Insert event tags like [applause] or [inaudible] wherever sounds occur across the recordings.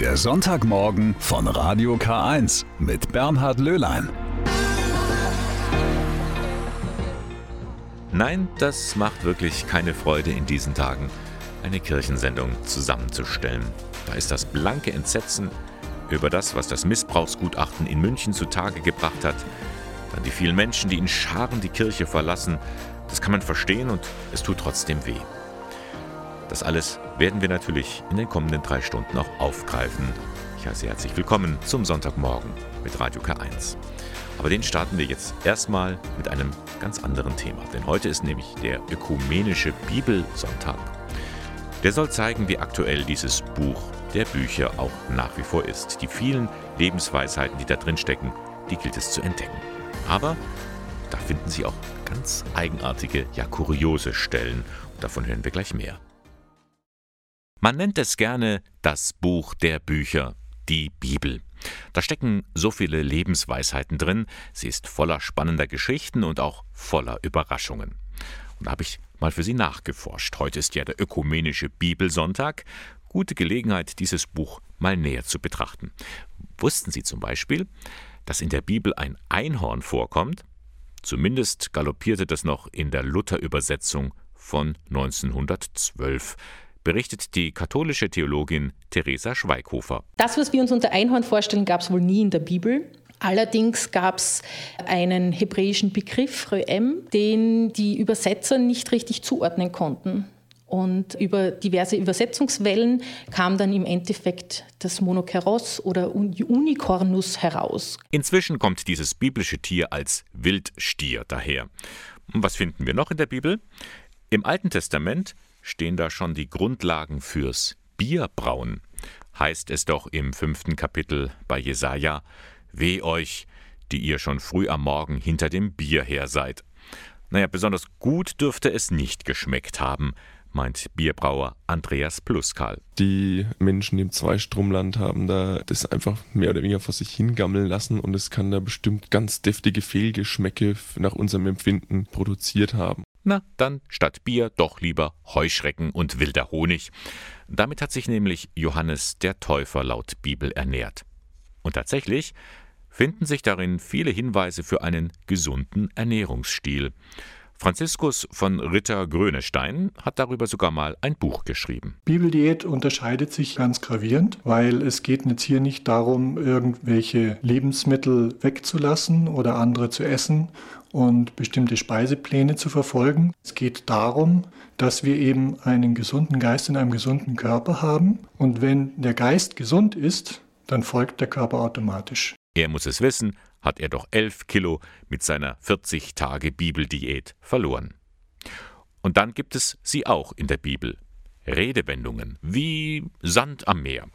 Der Sonntagmorgen von Radio K1 mit Bernhard Löhlein. Nein, das macht wirklich keine Freude in diesen Tagen, eine Kirchensendung zusammenzustellen. Da ist das blanke Entsetzen über das, was das Missbrauchsgutachten in München zutage gebracht hat, dann die vielen Menschen, die in Scharen die Kirche verlassen, das kann man verstehen und es tut trotzdem weh. Das alles werden wir natürlich in den kommenden drei Stunden auch aufgreifen. Ich heiße herzlich willkommen zum Sonntagmorgen mit Radio K1. Aber den starten wir jetzt erstmal mit einem ganz anderen Thema. Denn heute ist nämlich der ökumenische Bibelsonntag. Der soll zeigen, wie aktuell dieses Buch der Bücher auch nach wie vor ist. Die vielen Lebensweisheiten, die da drin stecken, die gilt es zu entdecken. Aber da finden Sie auch ganz eigenartige, ja kuriose Stellen. Und davon hören wir gleich mehr. Man nennt es gerne das Buch der Bücher, die Bibel. Da stecken so viele Lebensweisheiten drin, sie ist voller spannender Geschichten und auch voller Überraschungen. Und da habe ich mal für Sie nachgeforscht. Heute ist ja der ökumenische Bibelsonntag. Gute Gelegenheit, dieses Buch mal näher zu betrachten. Wussten Sie zum Beispiel, dass in der Bibel ein Einhorn vorkommt? Zumindest galoppierte das noch in der Luther-Übersetzung von 1912 berichtet die katholische Theologin Theresa Schweighofer. Das, was wir uns unter Einhorn vorstellen, gab es wohl nie in der Bibel. Allerdings gab es einen hebräischen Begriff, Röem, den die Übersetzer nicht richtig zuordnen konnten. Und über diverse Übersetzungswellen kam dann im Endeffekt das Monokeros oder Unicornus heraus. Inzwischen kommt dieses biblische Tier als Wildstier daher. Was finden wir noch in der Bibel? Im Alten Testament stehen da schon die Grundlagen fürs Bierbrauen. Heißt es doch im fünften Kapitel bei Jesaja: Weh euch, die ihr schon früh am Morgen hinter dem Bier her seid. Naja, besonders gut dürfte es nicht geschmeckt haben, meint Bierbrauer Andreas Pluskal. Die Menschen im Zweistromland haben da das einfach mehr oder weniger vor sich hingammeln lassen und es kann da bestimmt ganz deftige Fehlgeschmäcke nach unserem Empfinden produziert haben. Na, dann statt Bier doch lieber Heuschrecken und wilder Honig. Damit hat sich nämlich Johannes der Täufer laut Bibel ernährt. Und tatsächlich finden sich darin viele Hinweise für einen gesunden Ernährungsstil. Franziskus von Ritter-Grönestein hat darüber sogar mal ein Buch geschrieben. Bibeldiät unterscheidet sich ganz gravierend, weil es geht jetzt hier nicht darum, irgendwelche Lebensmittel wegzulassen oder andere zu essen und bestimmte Speisepläne zu verfolgen. Es geht darum, dass wir eben einen gesunden Geist in einem gesunden Körper haben. Und wenn der Geist gesund ist, dann folgt der Körper automatisch. Er muss es wissen, hat er doch elf Kilo mit seiner 40 Tage Bibeldiät verloren. Und dann gibt es sie auch in der Bibel. Redewendungen wie Sand am Meer.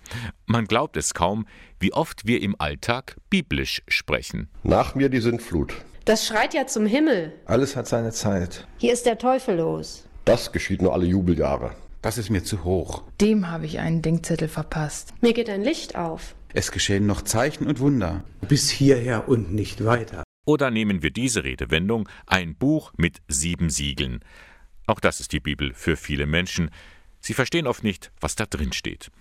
Man glaubt es kaum, wie oft wir im Alltag biblisch sprechen. Nach mir die Sintflut. Das schreit ja zum Himmel. Alles hat seine Zeit. Hier ist der Teufel los. Das geschieht nur alle Jubeljahre. Das ist mir zu hoch. Dem habe ich einen Denkzettel verpasst. Mir geht ein Licht auf. Es geschehen noch Zeichen und Wunder. Bis hierher und nicht weiter. Oder nehmen wir diese Redewendung, ein Buch mit sieben Siegeln. Auch das ist die Bibel für viele Menschen. Sie verstehen oft nicht, was da drin steht,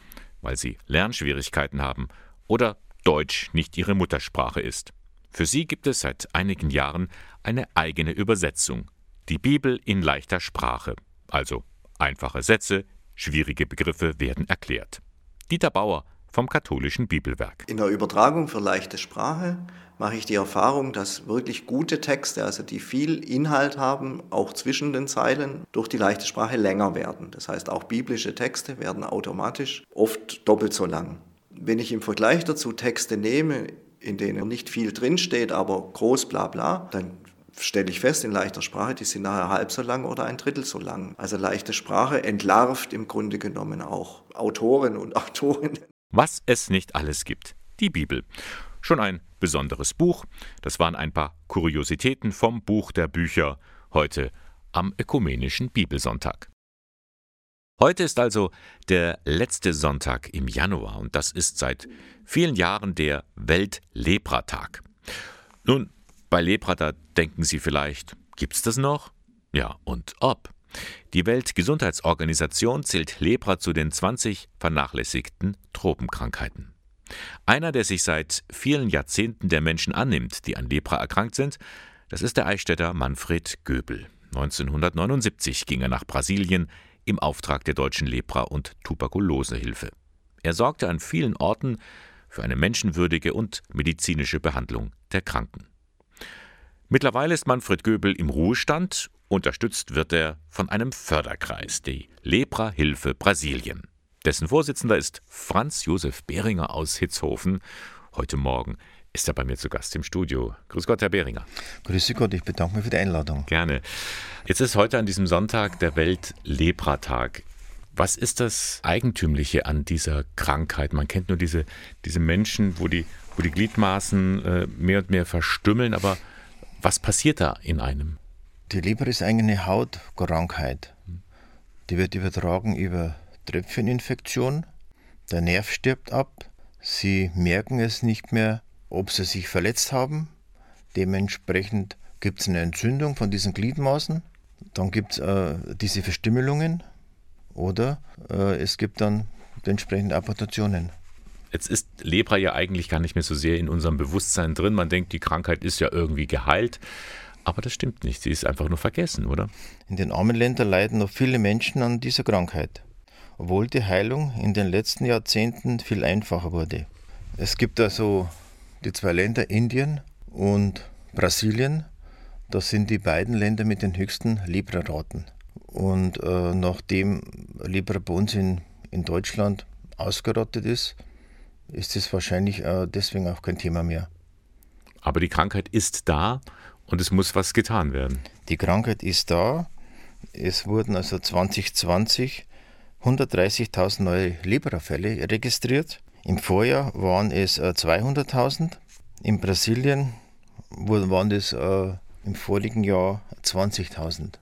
weil sie Lernschwierigkeiten haben oder Deutsch nicht ihre Muttersprache ist. Für sie gibt es seit einigen Jahren eine eigene Übersetzung, die Bibel in leichter Sprache, also einfache Sätze, schwierige Begriffe werden erklärt. Dieter Bauer vom katholischen Bibelwerk. In der Übertragung für leichte Sprache mache ich die Erfahrung, dass wirklich gute Texte, also die viel Inhalt haben, auch zwischen den Zeilen, durch die leichte Sprache länger werden. Das heißt, auch biblische Texte werden automatisch oft doppelt so lang. Wenn ich im Vergleich dazu Texte nehme, in denen nicht viel drinsteht, aber groß bla bla, dann stelle ich fest in leichter Sprache, die sind nachher halb so lang oder ein Drittel so lang. Also leichte Sprache entlarvt im Grunde genommen auch Autoren und [laughs] Autorinnen. Was es nicht alles gibt. Die Bibel. Schon ein besonderes Buch. Das waren ein paar Kuriositäten vom Buch der Bücher heute am ökumenischen Bibelsonntag. Heute ist also der letzte Sonntag im Januar und das ist seit vielen Jahren der Weltlepratag. Nun, bei Lepra, da denken Sie vielleicht, gibt's das noch? Ja, und ob. Die Weltgesundheitsorganisation zählt Lepra zu den 20 vernachlässigten Tropenkrankheiten. Einer, der sich seit vielen Jahrzehnten der Menschen annimmt, die an Lepra erkrankt sind, das ist der Eichstätter Manfred Göbel. 1979 ging er nach Brasilien im Auftrag der deutschen Lepra- und Tuberkulosehilfe. Er sorgte an vielen Orten für eine menschenwürdige und medizinische Behandlung der Kranken. Mittlerweile ist Manfred Göbel im Ruhestand. Unterstützt wird er von einem Förderkreis, die Lepra-Hilfe Brasilien. Dessen Vorsitzender ist Franz Josef Behringer aus Hitzhofen. Heute Morgen ist er bei mir zu Gast im Studio. Grüß Gott, Herr Behringer. Grüß Gott, ich bedanke mich für die Einladung. Gerne. Jetzt ist heute an diesem Sonntag der Welt-Lepra-Tag. Was ist das Eigentümliche an dieser Krankheit? Man kennt nur diese, diese Menschen, wo die, wo die Gliedmaßen äh, mehr und mehr verstümmeln, aber was passiert da in einem? Die Lepra ist eigentlich eine Hautkrankheit. Die wird übertragen über Tröpfcheninfektion. Der Nerv stirbt ab. Sie merken es nicht mehr, ob sie sich verletzt haben. Dementsprechend gibt es eine Entzündung von diesen Gliedmaßen. Dann gibt es äh, diese Verstümmelungen oder äh, es gibt dann entsprechende Amputationen. Jetzt ist Lepra ja eigentlich gar nicht mehr so sehr in unserem Bewusstsein drin. Man denkt, die Krankheit ist ja irgendwie geheilt. Aber das stimmt nicht. Sie ist einfach nur vergessen, oder? In den armen Ländern leiden noch viele Menschen an dieser Krankheit, obwohl die Heilung in den letzten Jahrzehnten viel einfacher wurde. Es gibt also die zwei Länder Indien und Brasilien. Das sind die beiden Länder mit den höchsten Lepra-Raten. Und äh, nachdem Lepra bei uns in, in Deutschland ausgerottet ist, ist es wahrscheinlich äh, deswegen auch kein Thema mehr. Aber die Krankheit ist da und es muss was getan werden. Die Krankheit ist da. Es wurden also 2020 130.000 neue Lepra-Fälle registriert. Im Vorjahr waren es äh, 200.000. In Brasilien waren es äh, im vorigen Jahr 20.000.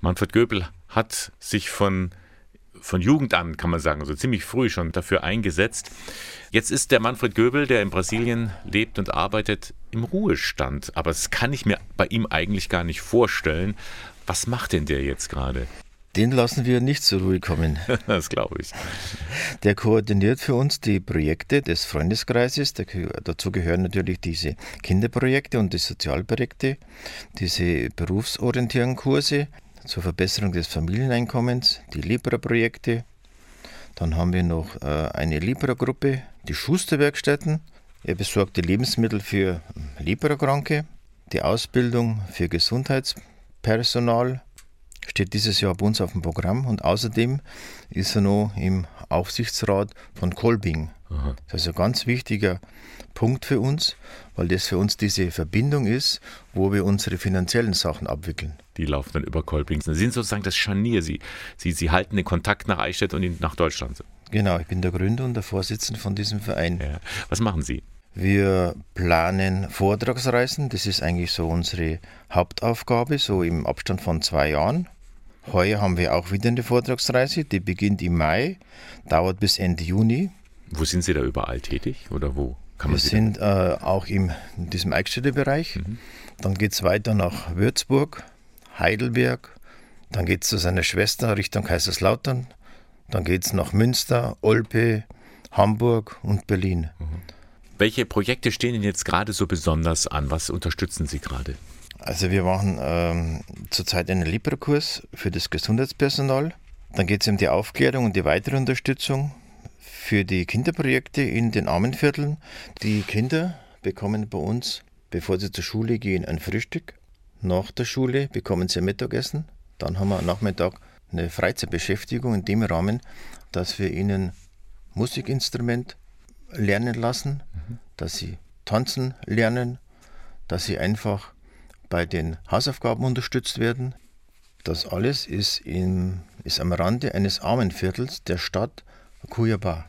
Manfred Göbel hat sich von, von Jugend an, kann man sagen, also ziemlich früh schon dafür eingesetzt. Jetzt ist der Manfred Göbel, der in Brasilien lebt und arbeitet, im Ruhestand. Aber das kann ich mir bei ihm eigentlich gar nicht vorstellen. Was macht denn der jetzt gerade? Den lassen wir nicht zur Ruhe kommen. [laughs] das glaube ich. Der koordiniert für uns die Projekte des Freundeskreises. dazu gehören natürlich diese Kinderprojekte und die Sozialprojekte, diese berufsorientierenden Kurse zur Verbesserung des Familieneinkommens, die Libra-Projekte. Dann haben wir noch äh, eine Libra-Gruppe, die Schusterwerkstätten. Er besorgt die Lebensmittel für Libra-Kranke, die Ausbildung für Gesundheitspersonal steht dieses Jahr bei uns auf dem Programm und außerdem ist er noch im Aufsichtsrat von Kolbing. Aha. Das ist also ein ganz wichtiger Punkt für uns, weil das für uns diese Verbindung ist, wo wir unsere finanziellen Sachen abwickeln. Die laufen dann über Kolbing. Sie sind sozusagen das Scharnier. Sie, Sie, Sie halten den Kontakt nach Eichstätt und nach Deutschland. Genau, ich bin der Gründer und der Vorsitzende von diesem Verein. Ja. Was machen Sie? Wir planen Vortragsreisen. Das ist eigentlich so unsere Hauptaufgabe, so im Abstand von zwei Jahren. Heuer haben wir auch wieder eine Vortragsreise, die beginnt im Mai, dauert bis Ende Juni. Wo sind Sie da überall tätig oder wo? Kann man wir Sie sind äh, auch im, in diesem Eichstätter Bereich. Mhm. Dann geht es weiter nach Würzburg, Heidelberg, dann geht es zu seiner Schwester Richtung Kaiserslautern, dann geht es nach Münster, Olpe, Hamburg und Berlin. Mhm. Welche Projekte stehen Ihnen jetzt gerade so besonders an? Was unterstützen Sie gerade? Also wir machen ähm, zurzeit einen Libra-Kurs für das Gesundheitspersonal. Dann geht es um die Aufklärung und die weitere Unterstützung für die Kinderprojekte in den Armenvierteln. Die Kinder bekommen bei uns, bevor sie zur Schule gehen, ein Frühstück. Nach der Schule bekommen sie ein Mittagessen. Dann haben wir am Nachmittag eine Freizeitbeschäftigung in dem Rahmen, dass wir ihnen Musikinstrument lernen lassen, mhm. dass sie tanzen lernen, dass sie einfach bei den Hausaufgaben unterstützt werden. Das alles ist, im, ist am Rande eines Armenviertels der Stadt Cuiabá.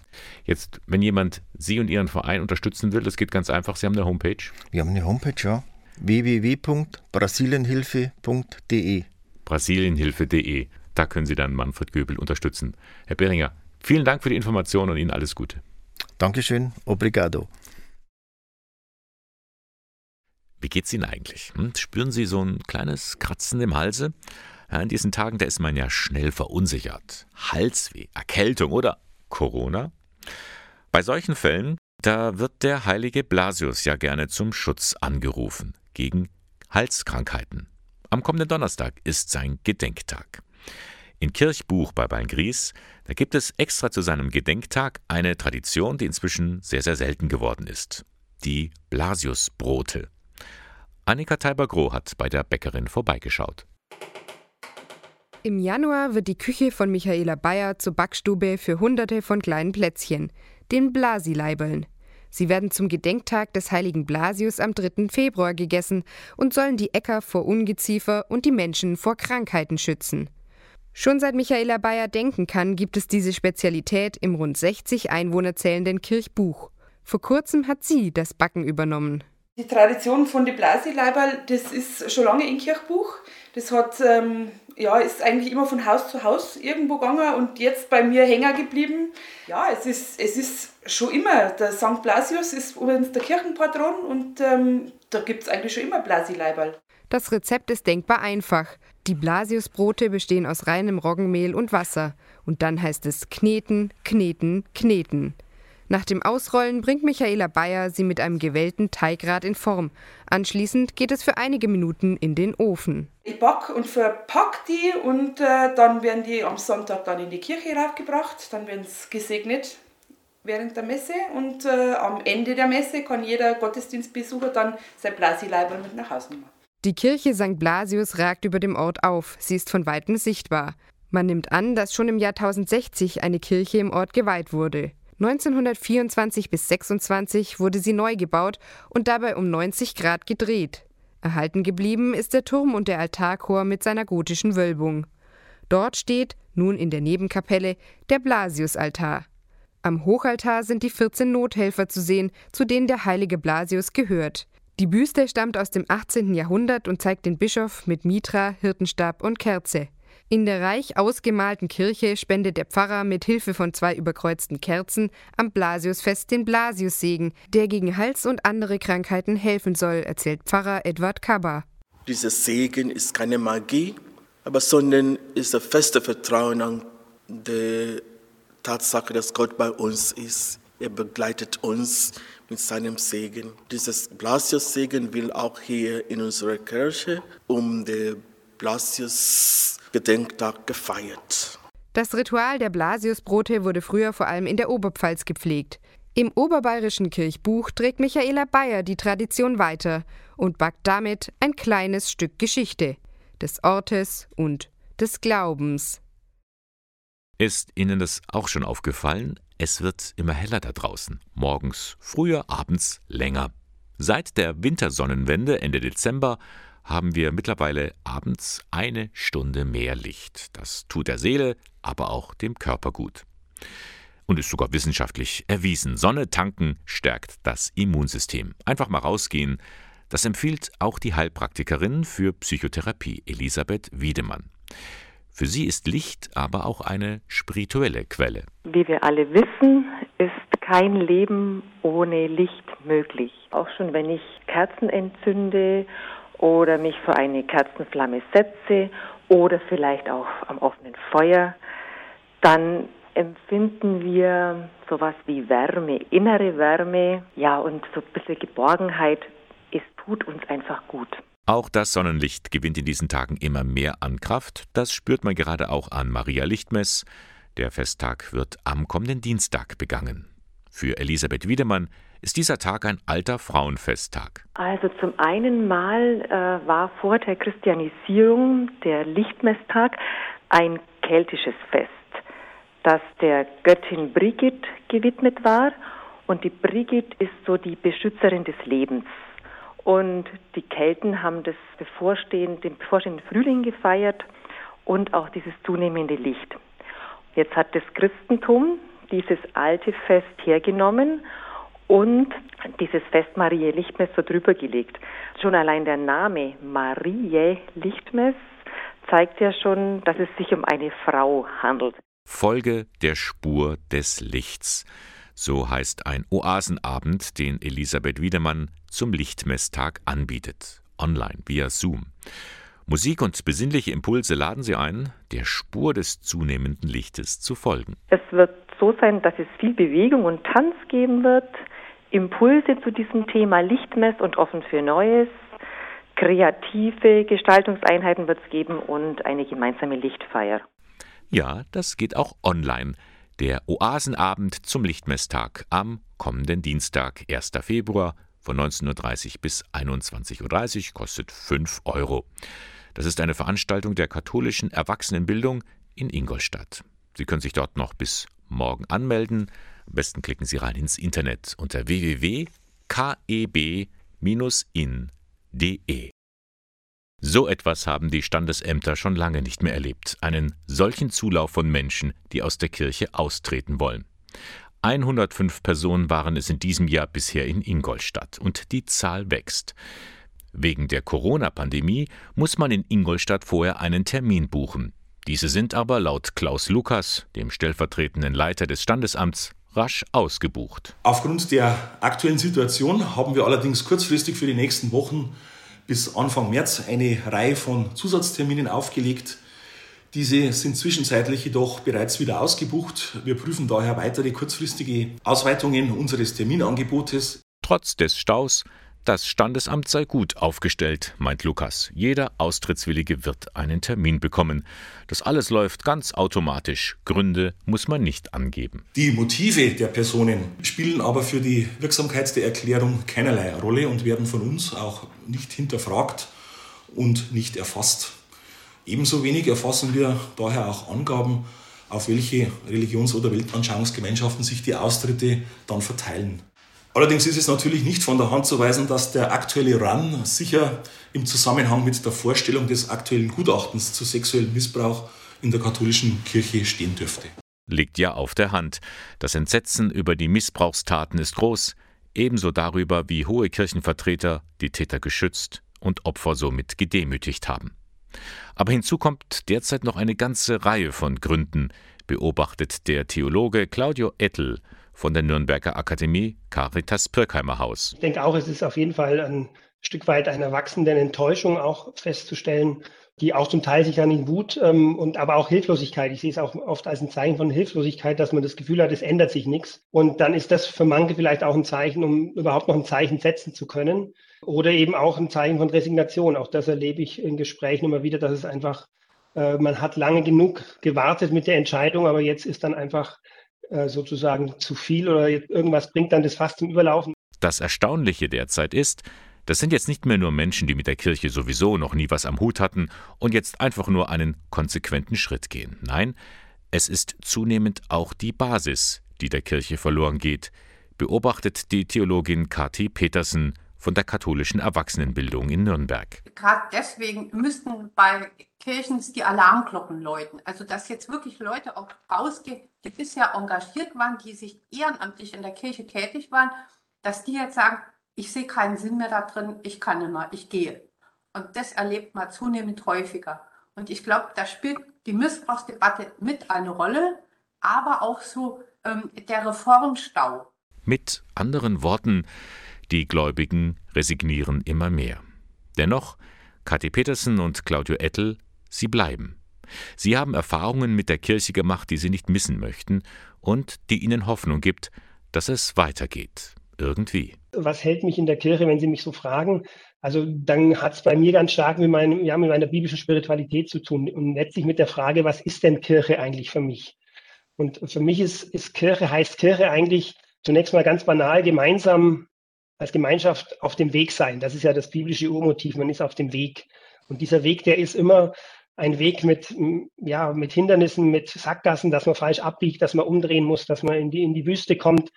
Jetzt, wenn jemand Sie und Ihren Verein unterstützen will, das geht ganz einfach. Sie haben eine Homepage. Wir haben eine Homepage, ja. www.brasilienhilfe.de Brasilienhilfe.de. Da können Sie dann Manfred Göbel unterstützen. Herr Beringer, vielen Dank für die Information und Ihnen alles Gute. Dankeschön, obrigado. Wie geht's Ihnen eigentlich? Hm? Spüren Sie so ein kleines Kratzen im Halse? in diesen Tagen, da ist man ja schnell verunsichert. Halsweh, Erkältung oder Corona? Bei solchen Fällen, da wird der heilige Blasius ja gerne zum Schutz angerufen gegen Halskrankheiten. Am kommenden Donnerstag ist sein Gedenktag. In Kirchbuch bei Beingries, da gibt es extra zu seinem Gedenktag eine Tradition, die inzwischen sehr, sehr selten geworden ist. Die Blasiusbrote. Annika Teiber-Groh hat bei der Bäckerin vorbeigeschaut. Im Januar wird die Küche von Michaela Bayer zur Backstube für hunderte von kleinen Plätzchen, den Blasileibeln. Sie werden zum Gedenktag des heiligen Blasius am 3. Februar gegessen und sollen die Äcker vor Ungeziefer und die Menschen vor Krankheiten schützen. Schon seit Michaela Bayer denken kann, gibt es diese Spezialität im rund 60 Einwohner zählenden Kirchbuch. Vor kurzem hat sie das Backen übernommen. Die Tradition von den Blasileiberl, das ist schon lange in Kirchbuch. Das hat, ähm, ja, ist eigentlich immer von Haus zu Haus irgendwo gegangen und jetzt bei mir hängen geblieben. Ja, es ist, es ist schon immer, der St. Blasius ist übrigens der Kirchenpatron und ähm, da gibt es eigentlich schon immer Blasileiberl. Das Rezept ist denkbar einfach. Die Blasiusbrote bestehen aus reinem Roggenmehl und Wasser. Und dann heißt es kneten, kneten, kneten. Nach dem Ausrollen bringt Michaela Bayer sie mit einem gewellten Teigrad in Form. Anschließend geht es für einige Minuten in den Ofen. Ich back und verpack die und äh, dann werden die am Sonntag dann in die Kirche raufgebracht. Dann werden sie gesegnet während der Messe und äh, am Ende der Messe kann jeder Gottesdienstbesucher dann sein Blasileiber mit nach Hause nehmen. Die Kirche St. Blasius ragt über dem Ort auf. Sie ist von weitem sichtbar. Man nimmt an, dass schon im Jahr 1060 eine Kirche im Ort geweiht wurde. 1924 bis 26 wurde sie neu gebaut und dabei um 90 Grad gedreht. Erhalten geblieben ist der Turm und der Altarchor mit seiner gotischen Wölbung. Dort steht, nun in der Nebenkapelle, der Blasiusaltar. Am Hochaltar sind die 14 Nothelfer zu sehen, zu denen der heilige Blasius gehört. Die Büste stammt aus dem 18. Jahrhundert und zeigt den Bischof mit Mitra, Hirtenstab und Kerze. In der reich ausgemalten Kirche spendet der Pfarrer mit Hilfe von zwei überkreuzten Kerzen am Blasiusfest den Blasiussegen, der gegen Hals und andere Krankheiten helfen soll, erzählt Pfarrer Edward Kaba. Dieser Segen ist keine Magie, aber sondern ist das feste Vertrauen an die Tatsache, dass Gott bei uns ist. Er begleitet uns mit seinem Segen. Dieses Blasius-Segen will auch hier in unserer Kirche um den Blasius-Gedenktag gefeiert. Das Ritual der Blasiusbrote wurde früher vor allem in der Oberpfalz gepflegt. Im oberbayerischen Kirchbuch trägt Michaela Bayer die Tradition weiter und backt damit ein kleines Stück Geschichte des Ortes und des Glaubens. Ist Ihnen das auch schon aufgefallen? Es wird immer heller da draußen. Morgens früher, abends länger. Seit der Wintersonnenwende Ende Dezember haben wir mittlerweile abends eine Stunde mehr Licht. Das tut der Seele, aber auch dem Körper gut. Und ist sogar wissenschaftlich erwiesen. Sonne tanken stärkt das Immunsystem. Einfach mal rausgehen. Das empfiehlt auch die Heilpraktikerin für Psychotherapie Elisabeth Wiedemann. Für sie ist Licht aber auch eine spirituelle Quelle. Wie wir alle wissen, ist kein Leben ohne Licht möglich. Auch schon wenn ich Kerzen entzünde oder mich vor eine Kerzenflamme setze oder vielleicht auch am offenen Feuer, dann empfinden wir sowas wie Wärme, innere Wärme, ja, und so ein bisschen Geborgenheit. Es tut uns einfach gut. Auch das Sonnenlicht gewinnt in diesen Tagen immer mehr an Kraft. Das spürt man gerade auch an Maria Lichtmess. Der Festtag wird am kommenden Dienstag begangen. Für Elisabeth Wiedemann ist dieser Tag ein alter Frauenfesttag. Also zum einen mal äh, war vor der Christianisierung der Lichtmesstag ein keltisches Fest, das der Göttin Brigid gewidmet war. Und die Brigid ist so die Beschützerin des Lebens. Und die Kelten haben das bevorstehend, den bevorstehenden Frühling gefeiert und auch dieses zunehmende Licht. Jetzt hat das Christentum dieses alte Fest hergenommen und dieses Fest Mariä Lichtmess so drüber gelegt. Schon allein der Name Mariä Lichtmess zeigt ja schon, dass es sich um eine Frau handelt. Folge der Spur des Lichts. So heißt ein Oasenabend, den Elisabeth Wiedemann zum Lichtmesstag anbietet. Online via Zoom. Musik und besinnliche Impulse laden Sie ein, der Spur des zunehmenden Lichtes zu folgen. Es wird so sein, dass es viel Bewegung und Tanz geben wird, Impulse zu diesem Thema Lichtmess und offen für Neues, kreative Gestaltungseinheiten wird es geben und eine gemeinsame Lichtfeier. Ja, das geht auch online. Der Oasenabend zum Lichtmesstag am kommenden Dienstag, 1. Februar von 19.30 Uhr bis 21.30 Uhr kostet 5 Euro. Das ist eine Veranstaltung der katholischen Erwachsenenbildung in Ingolstadt. Sie können sich dort noch bis morgen anmelden. Am besten klicken Sie rein ins Internet unter www.keb-in.de. So etwas haben die Standesämter schon lange nicht mehr erlebt. Einen solchen Zulauf von Menschen, die aus der Kirche austreten wollen. 105 Personen waren es in diesem Jahr bisher in Ingolstadt und die Zahl wächst. Wegen der Corona-Pandemie muss man in Ingolstadt vorher einen Termin buchen. Diese sind aber laut Klaus Lukas, dem stellvertretenden Leiter des Standesamts, rasch ausgebucht. Aufgrund der aktuellen Situation haben wir allerdings kurzfristig für die nächsten Wochen bis Anfang März eine Reihe von Zusatzterminen aufgelegt. Diese sind zwischenzeitlich jedoch bereits wieder ausgebucht. Wir prüfen daher weitere kurzfristige Ausweitungen unseres Terminangebotes. Trotz des Staus, das Standesamt sei gut aufgestellt, meint Lukas. Jeder Austrittswillige wird einen Termin bekommen. Das alles läuft ganz automatisch. Gründe muss man nicht angeben. Die Motive der Personen spielen aber für die Wirksamkeit der Erklärung keinerlei Rolle und werden von uns auch nicht hinterfragt und nicht erfasst. Ebenso wenig erfassen wir daher auch Angaben, auf welche Religions- oder Weltanschauungsgemeinschaften sich die Austritte dann verteilen. Allerdings ist es natürlich nicht von der Hand zu weisen, dass der aktuelle Run sicher im Zusammenhang mit der Vorstellung des aktuellen Gutachtens zu sexuellem Missbrauch in der katholischen Kirche stehen dürfte. Liegt ja auf der Hand. Das Entsetzen über die Missbrauchstaten ist groß, ebenso darüber, wie hohe Kirchenvertreter die Täter geschützt und Opfer somit gedemütigt haben. Aber hinzu kommt derzeit noch eine ganze Reihe von Gründen, beobachtet der Theologe Claudio Ettel von der Nürnberger Akademie Caritas Pirkheimer Haus. Ich denke auch, es ist auf jeden Fall ein Stück weit eine wachsende Enttäuschung auch festzustellen, die auch zum Teil sich an in Wut ähm, und aber auch Hilflosigkeit. Ich sehe es auch oft als ein Zeichen von Hilflosigkeit, dass man das Gefühl hat, es ändert sich nichts. Und dann ist das für manche vielleicht auch ein Zeichen, um überhaupt noch ein Zeichen setzen zu können. Oder eben auch ein Zeichen von Resignation. Auch das erlebe ich in Gesprächen immer wieder, dass es einfach, äh, man hat lange genug gewartet mit der Entscheidung, aber jetzt ist dann einfach äh, sozusagen zu viel oder irgendwas bringt dann das fast zum Überlaufen. Das Erstaunliche derzeit ist, das sind jetzt nicht mehr nur Menschen, die mit der Kirche sowieso noch nie was am Hut hatten und jetzt einfach nur einen konsequenten Schritt gehen. Nein, es ist zunehmend auch die Basis, die der Kirche verloren geht, beobachtet die Theologin Kati Petersen von der katholischen Erwachsenenbildung in Nürnberg. Gerade deswegen müssten bei Kirchen die Alarmglocken läuten. Also dass jetzt wirklich Leute auch rausgehen, die bisher engagiert waren, die sich ehrenamtlich in der Kirche tätig waren, dass die jetzt sagen, ich sehe keinen Sinn mehr da drin, ich kann nicht mehr, ich gehe. Und das erlebt man zunehmend häufiger. Und ich glaube, da spielt die Missbrauchsdebatte mit eine Rolle, aber auch so ähm, der Reformstau. Mit anderen Worten, die Gläubigen resignieren immer mehr. Dennoch, Kathi Petersen und Claudio Ettel, sie bleiben. Sie haben Erfahrungen mit der Kirche gemacht, die sie nicht missen möchten und die ihnen Hoffnung gibt, dass es weitergeht. Irgendwie. Was hält mich in der Kirche, wenn Sie mich so fragen? Also dann hat es bei mir ganz stark mit, meinem, ja, mit meiner biblischen Spiritualität zu tun und letztlich mit der Frage, was ist denn Kirche eigentlich für mich? Und für mich ist, ist Kirche, heißt Kirche eigentlich zunächst mal ganz banal gemeinsam als Gemeinschaft auf dem Weg sein. Das ist ja das biblische Urmotiv, man ist auf dem Weg. Und dieser Weg, der ist immer ein Weg mit, ja, mit Hindernissen, mit Sackgassen, dass man falsch abbiegt, dass man umdrehen muss, dass man in die, in die Wüste kommt.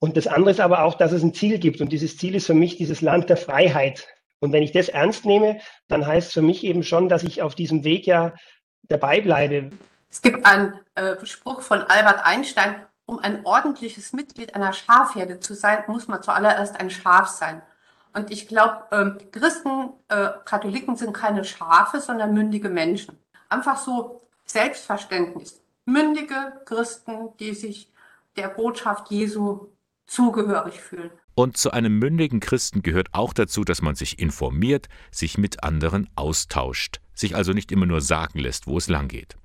Und das andere ist aber auch, dass es ein Ziel gibt. Und dieses Ziel ist für mich dieses Land der Freiheit. Und wenn ich das ernst nehme, dann heißt es für mich eben schon, dass ich auf diesem Weg ja dabei bleibe. Es gibt einen äh, Spruch von Albert Einstein, um ein ordentliches Mitglied einer Schafherde zu sein, muss man zuallererst ein Schaf sein. Und ich glaube, ähm, Christen, äh, Katholiken sind keine Schafe, sondern mündige Menschen. Einfach so Selbstverständnis. Mündige Christen, die sich der Botschaft Jesu zugehörig fühlen. Und zu einem mündigen Christen gehört auch dazu, dass man sich informiert, sich mit anderen austauscht, sich also nicht immer nur sagen lässt, wo es langgeht.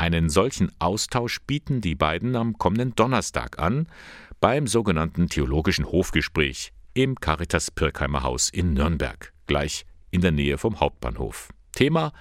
Einen solchen Austausch bieten die beiden am kommenden Donnerstag an, beim sogenannten Theologischen Hofgespräch im Caritas Pirkheimer Haus in Nürnberg, gleich in der Nähe vom Hauptbahnhof. Thema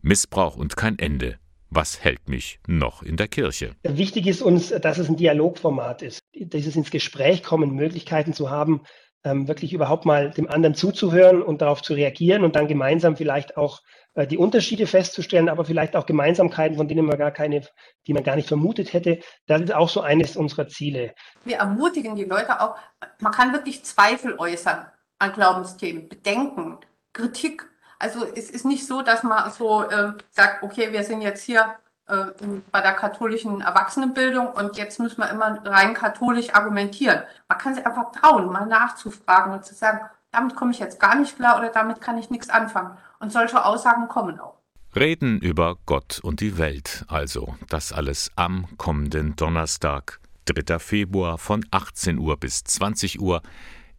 Missbrauch und kein Ende. Was hält mich noch in der Kirche? Wichtig ist uns, dass es ein Dialogformat ist, dieses ins Gespräch kommen, Möglichkeiten zu haben, ähm, wirklich überhaupt mal dem anderen zuzuhören und darauf zu reagieren und dann gemeinsam vielleicht auch die Unterschiede festzustellen, aber vielleicht auch Gemeinsamkeiten, von denen man gar keine, die man gar nicht vermutet hätte. Das ist auch so eines unserer Ziele. Wir ermutigen die Leute auch, man kann wirklich Zweifel äußern an Glaubensthemen, Bedenken, Kritik. Also es ist nicht so, dass man so äh, sagt, okay, wir sind jetzt hier äh, bei der katholischen Erwachsenenbildung und jetzt müssen wir immer rein katholisch argumentieren. Man kann sich einfach trauen, mal nachzufragen und zu sagen, damit komme ich jetzt gar nicht klar oder damit kann ich nichts anfangen. Und solche Aussagen kommen auch. Reden über Gott und die Welt, also das alles am kommenden Donnerstag, 3. Februar von 18 Uhr bis 20 Uhr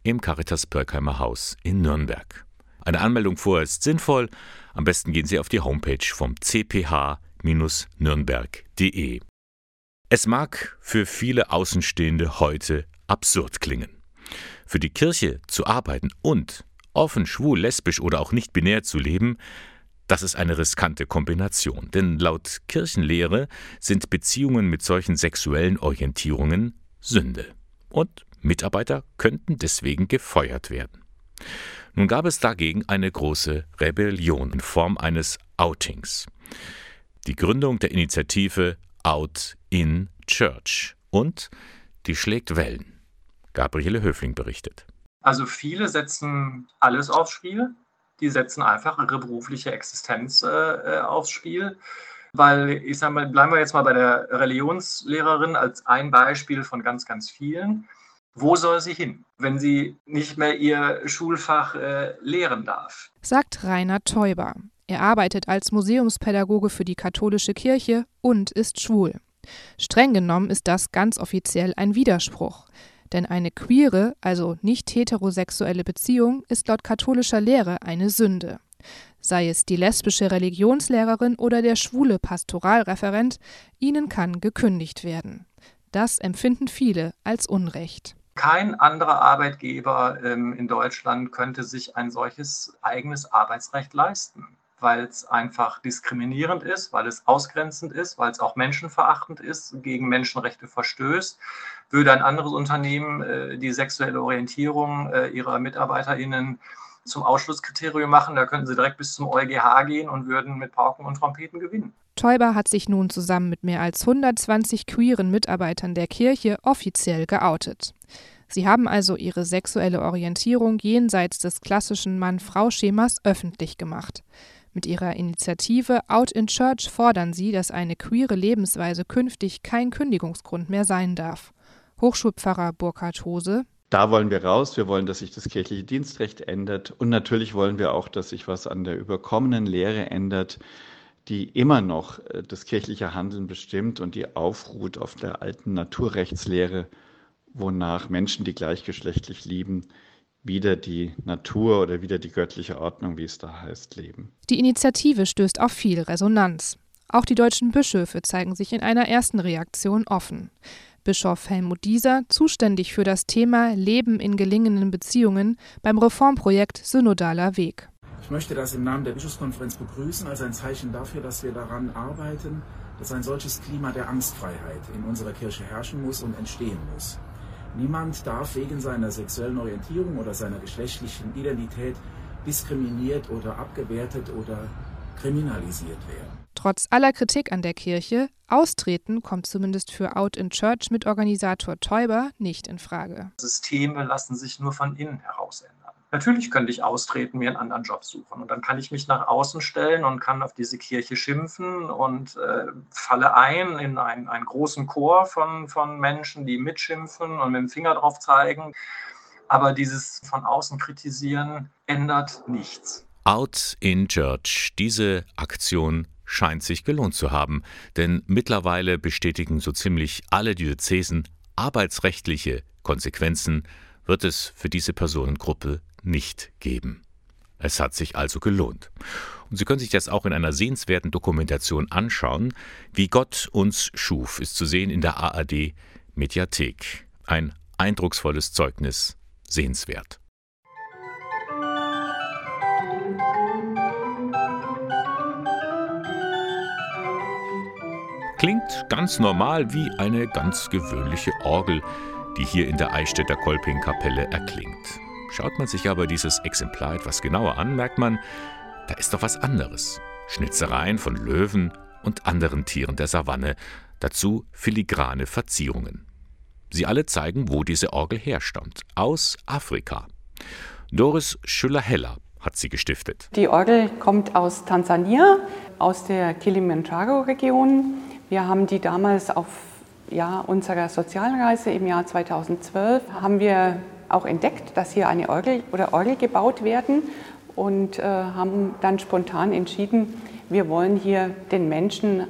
im Caritas Pörkheimer Haus in Nürnberg. Eine Anmeldung vorher ist sinnvoll. Am besten gehen Sie auf die Homepage vom cph-nürnberg.de. Es mag für viele Außenstehende heute absurd klingen. Für die Kirche zu arbeiten und offen, schwul, lesbisch oder auch nicht binär zu leben, das ist eine riskante Kombination, denn laut Kirchenlehre sind Beziehungen mit solchen sexuellen Orientierungen Sünde. Und Mitarbeiter könnten deswegen gefeuert werden. Nun gab es dagegen eine große Rebellion in Form eines Outings. Die Gründung der Initiative Out in Church und die schlägt Wellen. Gabriele Höfling berichtet. Also viele setzen alles aufs Spiel. Die setzen einfach ihre berufliche Existenz äh, äh, aufs Spiel. Weil, ich sage mal, bleiben wir jetzt mal bei der Religionslehrerin als ein Beispiel von ganz, ganz vielen. Wo soll sie hin, wenn sie nicht mehr ihr Schulfach äh, lehren darf? Sagt Rainer Teuber. Er arbeitet als Museumspädagoge für die katholische Kirche und ist schwul. Streng genommen ist das ganz offiziell ein Widerspruch. Denn eine queere, also nicht heterosexuelle Beziehung ist laut katholischer Lehre eine Sünde. Sei es die lesbische Religionslehrerin oder der schwule Pastoralreferent, ihnen kann gekündigt werden. Das empfinden viele als Unrecht. Kein anderer Arbeitgeber ähm, in Deutschland könnte sich ein solches eigenes Arbeitsrecht leisten weil es einfach diskriminierend ist, weil es ausgrenzend ist, weil es auch menschenverachtend ist, gegen Menschenrechte verstößt. Würde ein anderes Unternehmen äh, die sexuelle Orientierung äh, ihrer MitarbeiterInnen zum Ausschlusskriterium machen, da könnten sie direkt bis zum EuGH gehen und würden mit Pauken und Trompeten gewinnen. Teuber hat sich nun zusammen mit mehr als 120 queeren Mitarbeitern der Kirche offiziell geoutet. Sie haben also ihre sexuelle Orientierung jenseits des klassischen Mann-Frau-Schemas öffentlich gemacht. Mit ihrer Initiative Out in Church fordern sie, dass eine queere Lebensweise künftig kein Kündigungsgrund mehr sein darf. Hochschulpfarrer Burkhard Hose da wollen wir raus. Wir wollen, dass sich das kirchliche Dienstrecht ändert. Und natürlich wollen wir auch, dass sich was an der überkommenen Lehre ändert, die immer noch äh, das kirchliche Handeln bestimmt und die aufruht auf der alten Naturrechtslehre, wonach Menschen, die gleichgeschlechtlich lieben, wieder die Natur oder wieder die göttliche Ordnung, wie es da heißt, leben. Die Initiative stößt auf viel Resonanz. Auch die deutschen Bischöfe zeigen sich in einer ersten Reaktion offen. Bischof Helmut Dieser, zuständig für das Thema Leben in gelingenden Beziehungen beim Reformprojekt Synodaler Weg. Ich möchte das im Namen der Bischofskonferenz begrüßen als ein Zeichen dafür, dass wir daran arbeiten, dass ein solches Klima der Angstfreiheit in unserer Kirche herrschen muss und entstehen muss. Niemand darf wegen seiner sexuellen Orientierung oder seiner geschlechtlichen Identität diskriminiert oder abgewertet oder kriminalisiert werden. Trotz aller Kritik an der Kirche, Austreten kommt zumindest für Out in Church mit Organisator Teuber nicht in Frage. Systeme lassen sich nur von innen heraus ändern. Natürlich könnte ich austreten, mir einen anderen Job suchen. Und dann kann ich mich nach außen stellen und kann auf diese Kirche schimpfen und äh, falle ein in einen, einen großen Chor von, von Menschen, die mitschimpfen und mit dem Finger drauf zeigen. Aber dieses von außen kritisieren ändert nichts. Out in Church, diese Aktion scheint sich gelohnt zu haben, denn mittlerweile bestätigen so ziemlich alle Diözesen, arbeitsrechtliche Konsequenzen wird es für diese Personengruppe nicht geben. Es hat sich also gelohnt. Und Sie können sich das auch in einer sehenswerten Dokumentation anschauen. Wie Gott uns schuf, ist zu sehen in der ARD Mediathek. Ein eindrucksvolles Zeugnis, sehenswert. Klingt ganz normal wie eine ganz gewöhnliche Orgel, die hier in der Eichstätter Kolpingkapelle erklingt. Schaut man sich aber dieses Exemplar etwas genauer an, merkt man, da ist doch was anderes. Schnitzereien von Löwen und anderen Tieren der Savanne, dazu filigrane Verzierungen. Sie alle zeigen, wo diese Orgel herstammt. Aus Afrika. Doris Schüller-Heller hat sie gestiftet. Die Orgel kommt aus Tansania, aus der Kilimanjaro-Region. Wir haben die damals auf ja, unserer Sozialreise im Jahr 2012 haben wir auch entdeckt, dass hier eine Orgel oder Orgel gebaut werden und äh, haben dann spontan entschieden, wir wollen hier den Menschen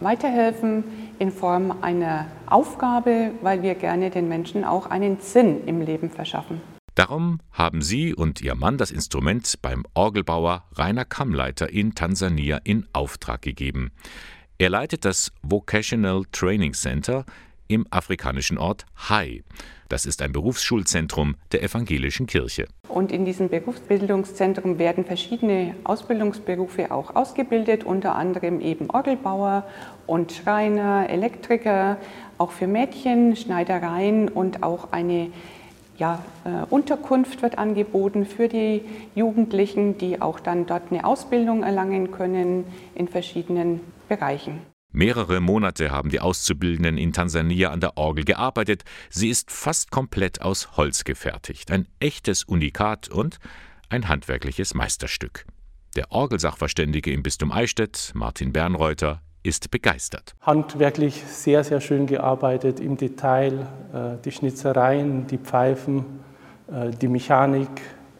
weiterhelfen in Form einer Aufgabe, weil wir gerne den Menschen auch einen Sinn im Leben verschaffen. Darum haben sie und ihr Mann das Instrument beim Orgelbauer Rainer Kammleiter in Tansania in Auftrag gegeben. Er leitet das Vocational Training Center im afrikanischen Ort Hai. Das ist ein Berufsschulzentrum der evangelischen Kirche. Und in diesem Berufsbildungszentrum werden verschiedene Ausbildungsberufe auch ausgebildet, unter anderem eben Orgelbauer und Schreiner, Elektriker, auch für Mädchen, Schneidereien und auch eine ja, äh, Unterkunft wird angeboten für die Jugendlichen, die auch dann dort eine Ausbildung erlangen können in verschiedenen Bereichen. Mehrere Monate haben die Auszubildenden in Tansania an der Orgel gearbeitet. Sie ist fast komplett aus Holz gefertigt. Ein echtes Unikat und ein handwerkliches Meisterstück. Der Orgelsachverständige im Bistum Eichstätt, Martin Bernreuter, ist begeistert. Handwerklich sehr, sehr schön gearbeitet im Detail. Äh, die Schnitzereien, die Pfeifen, äh, die Mechanik,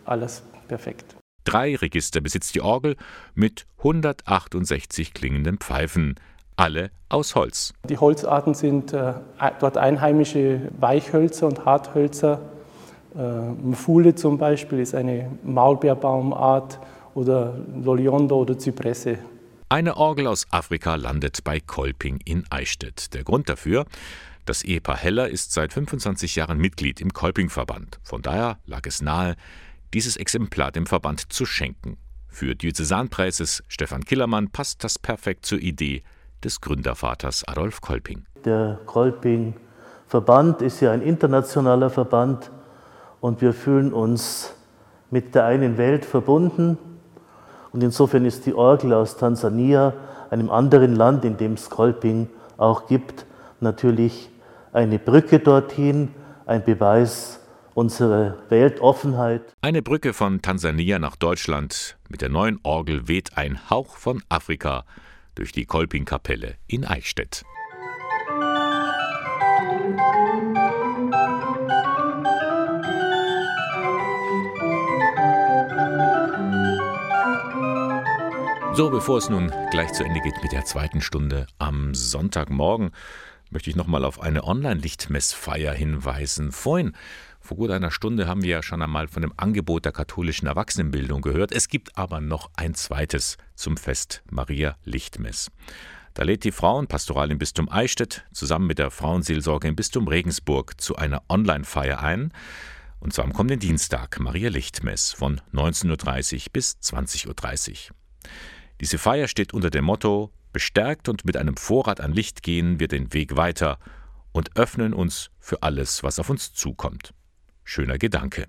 alles perfekt. Drei Register besitzt die Orgel mit 168 klingenden Pfeifen alle aus Holz. Die Holzarten sind äh, dort einheimische Weichhölzer und Harthölzer. Äh, Mfule zum Beispiel ist eine Maulbeerbaumart oder Loliondo oder Zypresse. Eine Orgel aus Afrika landet bei Kolping in Eichstätt. Der Grund dafür? Das Ehepaar Heller ist seit 25 Jahren Mitglied im Kolping-Verband. Von daher lag es nahe, dieses Exemplar dem Verband zu schenken. Für Diözesanpreises Stefan Killermann passt das perfekt zur Idee des Gründervaters Adolf Kolping. Der Kolping-Verband ist ja ein internationaler Verband und wir fühlen uns mit der einen Welt verbunden. Und insofern ist die Orgel aus Tansania, einem anderen Land, in dem es Kolping auch gibt, natürlich eine Brücke dorthin, ein Beweis unserer Weltoffenheit. Eine Brücke von Tansania nach Deutschland. Mit der neuen Orgel weht ein Hauch von Afrika durch die Kolpingkapelle in Eichstätt. So, bevor es nun gleich zu Ende geht mit der zweiten Stunde am Sonntagmorgen, möchte ich nochmal auf eine Online-Lichtmessfeier hinweisen. Vorhin vor gut einer Stunde haben wir ja schon einmal von dem Angebot der katholischen Erwachsenenbildung gehört. Es gibt aber noch ein zweites zum Fest Maria Lichtmess. Da lädt die Frauenpastoral im Bistum Eichstätt zusammen mit der Frauenseelsorge im Bistum Regensburg zu einer Online-Feier ein. Und zwar am kommenden Dienstag, Maria Lichtmess von 19.30 Uhr bis 20.30 Uhr. Diese Feier steht unter dem Motto: Bestärkt und mit einem Vorrat an Licht gehen wir den Weg weiter und öffnen uns für alles, was auf uns zukommt. Schöner Gedanke.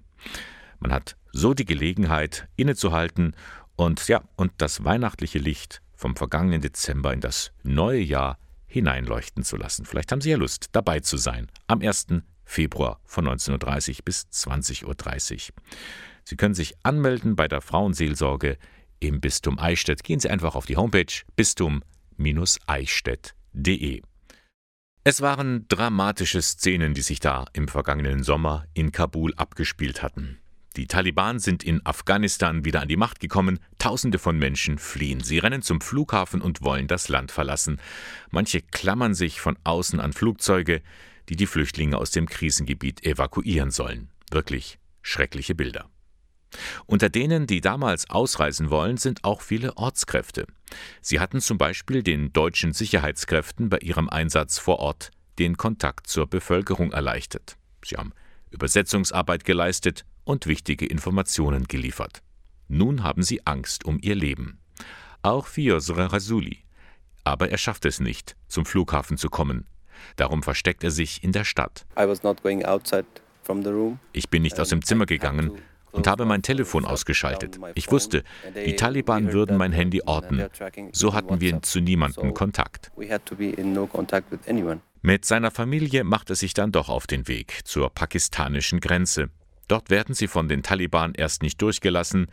Man hat so die Gelegenheit, innezuhalten und ja, und das weihnachtliche Licht vom vergangenen Dezember in das neue Jahr hineinleuchten zu lassen. Vielleicht haben Sie ja Lust, dabei zu sein, am 1. Februar von 19.30 bis 20.30 Uhr. Sie können sich anmelden bei der Frauenseelsorge im Bistum Eichstätt. Gehen Sie einfach auf die Homepage bistum-eichstätt.de. Es waren dramatische Szenen, die sich da im vergangenen Sommer in Kabul abgespielt hatten. Die Taliban sind in Afghanistan wieder an die Macht gekommen, Tausende von Menschen fliehen, sie rennen zum Flughafen und wollen das Land verlassen. Manche klammern sich von außen an Flugzeuge, die die Flüchtlinge aus dem Krisengebiet evakuieren sollen. Wirklich schreckliche Bilder. Unter denen, die damals ausreisen wollen, sind auch viele Ortskräfte. Sie hatten zum Beispiel den deutschen Sicherheitskräften bei ihrem Einsatz vor Ort den Kontakt zur Bevölkerung erleichtert. Sie haben Übersetzungsarbeit geleistet und wichtige Informationen geliefert. Nun haben sie Angst um ihr Leben. Auch Fiosre Rasuli. Aber er schafft es nicht, zum Flughafen zu kommen. Darum versteckt er sich in der Stadt. Ich bin nicht aus dem Zimmer gegangen und habe mein Telefon ausgeschaltet. Ich wusste, die Taliban würden mein Handy orten. So hatten wir zu niemandem Kontakt. Mit seiner Familie macht er sich dann doch auf den Weg zur pakistanischen Grenze. Dort werden sie von den Taliban erst nicht durchgelassen.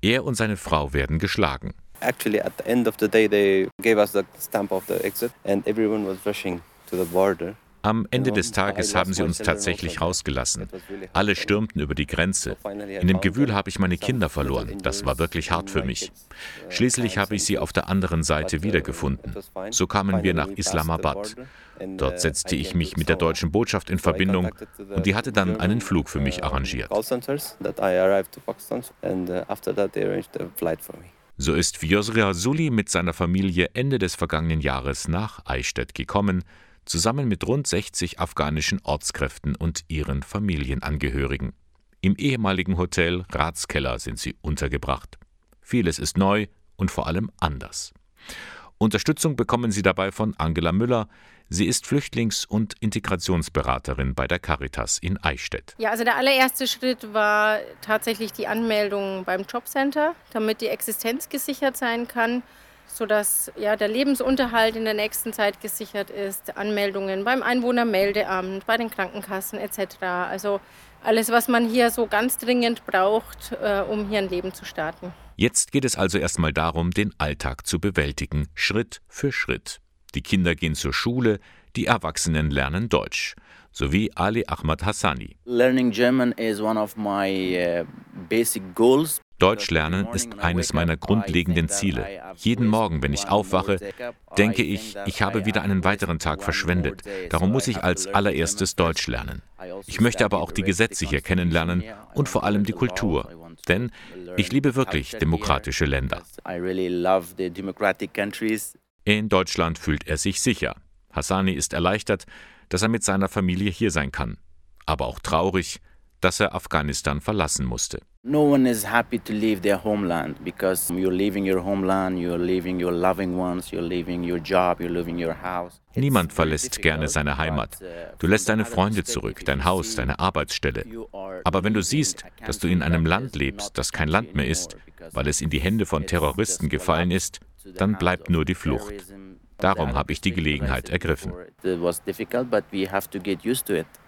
Er und seine Frau werden geschlagen. Actually, at the end of the day, they stamp of the exit, and rushing to the border. Am Ende des Tages haben sie uns tatsächlich rausgelassen. Alle stürmten über die Grenze. In dem Gewühl habe ich meine Kinder verloren. Das war wirklich hart für mich. Schließlich habe ich sie auf der anderen Seite wiedergefunden. So kamen wir nach Islamabad. Dort setzte ich mich mit der deutschen Botschaft in Verbindung und die hatte dann einen Flug für mich arrangiert. So ist Fiosria Suli mit seiner Familie Ende des vergangenen Jahres nach Eichstätt gekommen zusammen mit rund 60 afghanischen Ortskräften und ihren Familienangehörigen. Im ehemaligen Hotel Ratskeller sind sie untergebracht. Vieles ist neu und vor allem anders. Unterstützung bekommen sie dabei von Angela Müller. Sie ist Flüchtlings- und Integrationsberaterin bei der Caritas in Eichstätt. Ja, also der allererste Schritt war tatsächlich die Anmeldung beim Jobcenter, damit die Existenz gesichert sein kann sodass ja, der Lebensunterhalt in der nächsten Zeit gesichert ist, Anmeldungen beim Einwohnermeldeamt, bei den Krankenkassen etc. Also alles, was man hier so ganz dringend braucht, äh, um hier ein Leben zu starten. Jetzt geht es also erstmal darum, den Alltag zu bewältigen, Schritt für Schritt. Die Kinder gehen zur Schule, die Erwachsenen lernen Deutsch, sowie Ali Ahmad Hassani. Learning German is one of my uh, basic goals Deutsch lernen ist eines meiner grundlegenden Ziele. Jeden Morgen, wenn ich aufwache, denke ich, ich habe wieder einen weiteren Tag verschwendet. Darum muss ich als allererstes Deutsch lernen. Ich möchte aber auch die Gesetze hier kennenlernen und vor allem die Kultur. Denn ich liebe wirklich demokratische Länder. In Deutschland fühlt er sich sicher. Hassani ist erleichtert, dass er mit seiner Familie hier sein kann. Aber auch traurig, dass er Afghanistan verlassen musste. No one is happy to leave their homeland because you're leaving your homeland, you're leaving your loving ones, you're leaving your job, you're leaving your house. Niemand verlässt gerne seine Heimat. Du lässt deine Freunde zurück, dein Haus, deine Arbeitsstelle. Aber wenn du siehst, dass du in einem Land lebst, das kein Land mehr ist, weil es in die Hände von Terroristen gefallen ist, dann bleibt nur die Flucht. Darum habe ich die Gelegenheit ergriffen.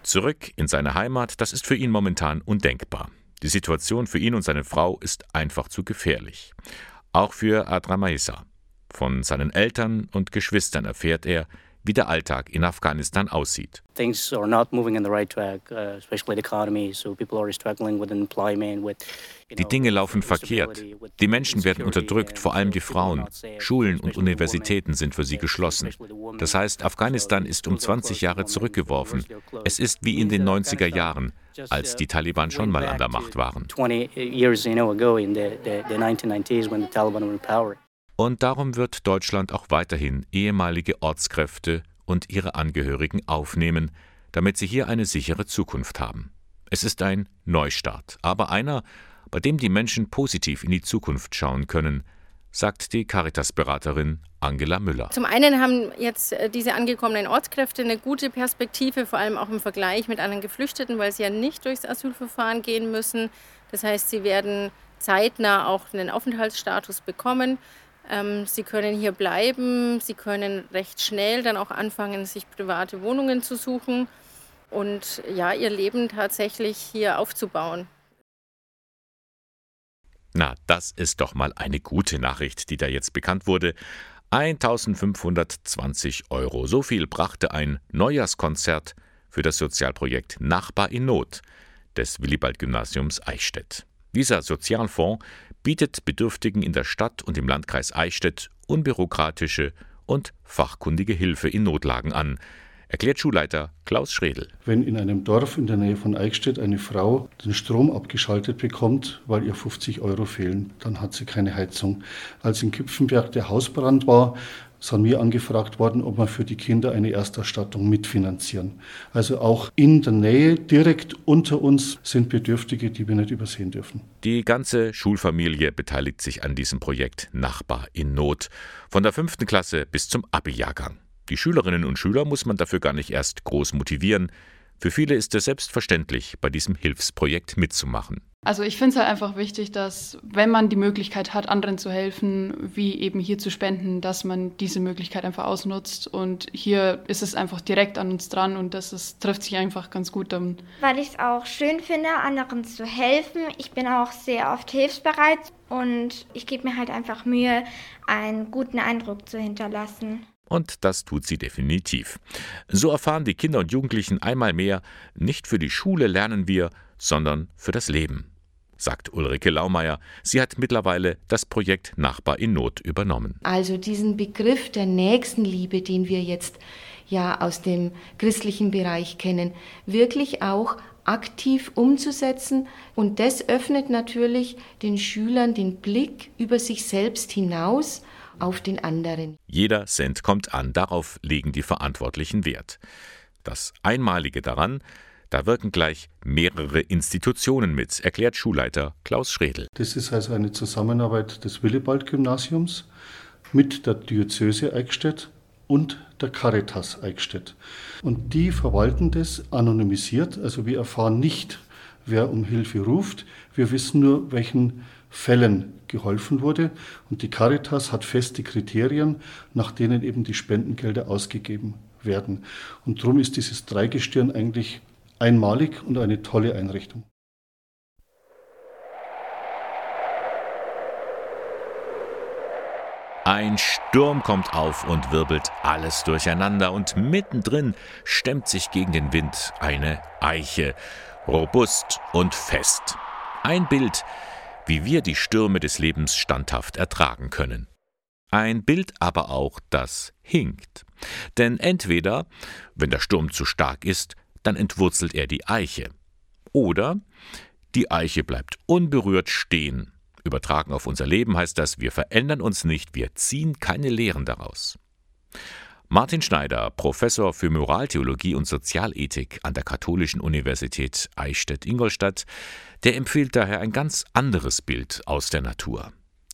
Zurück in seine Heimat, das ist für ihn momentan undenkbar. Die Situation für ihn und seine Frau ist einfach zu gefährlich. Auch für Adramaisa. Von seinen Eltern und Geschwistern erfährt er, wie der Alltag in Afghanistan aussieht. Die Dinge laufen verkehrt. Die Menschen werden unterdrückt, vor allem die Frauen. Schulen und Universitäten sind für sie geschlossen. Das heißt, Afghanistan ist um 20 Jahre zurückgeworfen. Es ist wie in den 90er Jahren, als die Taliban schon mal an der Macht waren. Und darum wird Deutschland auch weiterhin ehemalige Ortskräfte und ihre Angehörigen aufnehmen, damit sie hier eine sichere Zukunft haben. Es ist ein Neustart, aber einer, bei dem die Menschen positiv in die Zukunft schauen können, sagt die Caritas-Beraterin Angela Müller. Zum einen haben jetzt äh, diese angekommenen Ortskräfte eine gute Perspektive, vor allem auch im Vergleich mit anderen Geflüchteten, weil sie ja nicht durchs Asylverfahren gehen müssen. Das heißt, sie werden zeitnah auch einen Aufenthaltsstatus bekommen. Ähm, sie können hier bleiben, sie können recht schnell dann auch anfangen, sich private Wohnungen zu suchen und ja, ihr Leben tatsächlich hier aufzubauen. Na, das ist doch mal eine gute Nachricht, die da jetzt bekannt wurde. 1520 Euro. So viel brachte ein Neujahrskonzert für das Sozialprojekt Nachbar in Not des Willibald-Gymnasiums Eichstätt. Dieser Sozialfonds bietet Bedürftigen in der Stadt und im Landkreis Eichstätt unbürokratische und fachkundige Hilfe in Notlagen an. erklärt Schulleiter Klaus Schredel. Wenn in einem Dorf in der Nähe von Eichstätt eine Frau den Strom abgeschaltet bekommt, weil ihr 50 Euro fehlen, dann hat sie keine Heizung. Als in Kipfenberg der Hausbrand war, sind wir angefragt worden, ob wir für die Kinder eine Erstausstattung mitfinanzieren. Also auch in der Nähe, direkt unter uns, sind Bedürftige, die wir nicht übersehen dürfen. Die ganze Schulfamilie beteiligt sich an diesem Projekt Nachbar in Not. Von der fünften Klasse bis zum Abi-Jahrgang. Die Schülerinnen und Schüler muss man dafür gar nicht erst groß motivieren. Für viele ist es selbstverständlich, bei diesem Hilfsprojekt mitzumachen. Also ich finde es halt einfach wichtig, dass wenn man die Möglichkeit hat, anderen zu helfen, wie eben hier zu spenden, dass man diese Möglichkeit einfach ausnutzt. Und hier ist es einfach direkt an uns dran und das ist, trifft sich einfach ganz gut dann. Weil ich es auch schön finde, anderen zu helfen. Ich bin auch sehr oft hilfsbereit und ich gebe mir halt einfach Mühe, einen guten Eindruck zu hinterlassen. Und das tut sie definitiv. So erfahren die Kinder und Jugendlichen einmal mehr, nicht für die Schule lernen wir, sondern für das Leben sagt Ulrike Laumeier. Sie hat mittlerweile das Projekt Nachbar in Not übernommen. Also diesen Begriff der Nächstenliebe, den wir jetzt ja aus dem christlichen Bereich kennen, wirklich auch aktiv umzusetzen. Und das öffnet natürlich den Schülern den Blick über sich selbst hinaus auf den anderen. Jeder Cent kommt an, darauf legen die Verantwortlichen Wert. Das Einmalige daran, da wirken gleich mehrere Institutionen mit, erklärt Schulleiter Klaus Schredel. Das ist also eine Zusammenarbeit des Willibald-Gymnasiums mit der Diözese Eichstätt und der Caritas Eichstätt. Und die verwalten das anonymisiert, also wir erfahren nicht, wer um Hilfe ruft. Wir wissen nur, welchen Fällen geholfen wurde. Und die Caritas hat feste Kriterien, nach denen eben die Spendengelder ausgegeben werden. Und darum ist dieses Dreigestirn eigentlich einmalig und eine tolle Einrichtung. Ein Sturm kommt auf und wirbelt alles durcheinander und mittendrin stemmt sich gegen den Wind eine Eiche, robust und fest. Ein Bild, wie wir die Stürme des Lebens standhaft ertragen können. Ein Bild aber auch, das hinkt. Denn entweder, wenn der Sturm zu stark ist, dann entwurzelt er die Eiche. Oder die Eiche bleibt unberührt stehen. Übertragen auf unser Leben heißt das, wir verändern uns nicht, wir ziehen keine Lehren daraus. Martin Schneider, Professor für Moraltheologie und Sozialethik an der Katholischen Universität Eichstätt-Ingolstadt, der empfiehlt daher ein ganz anderes Bild aus der Natur,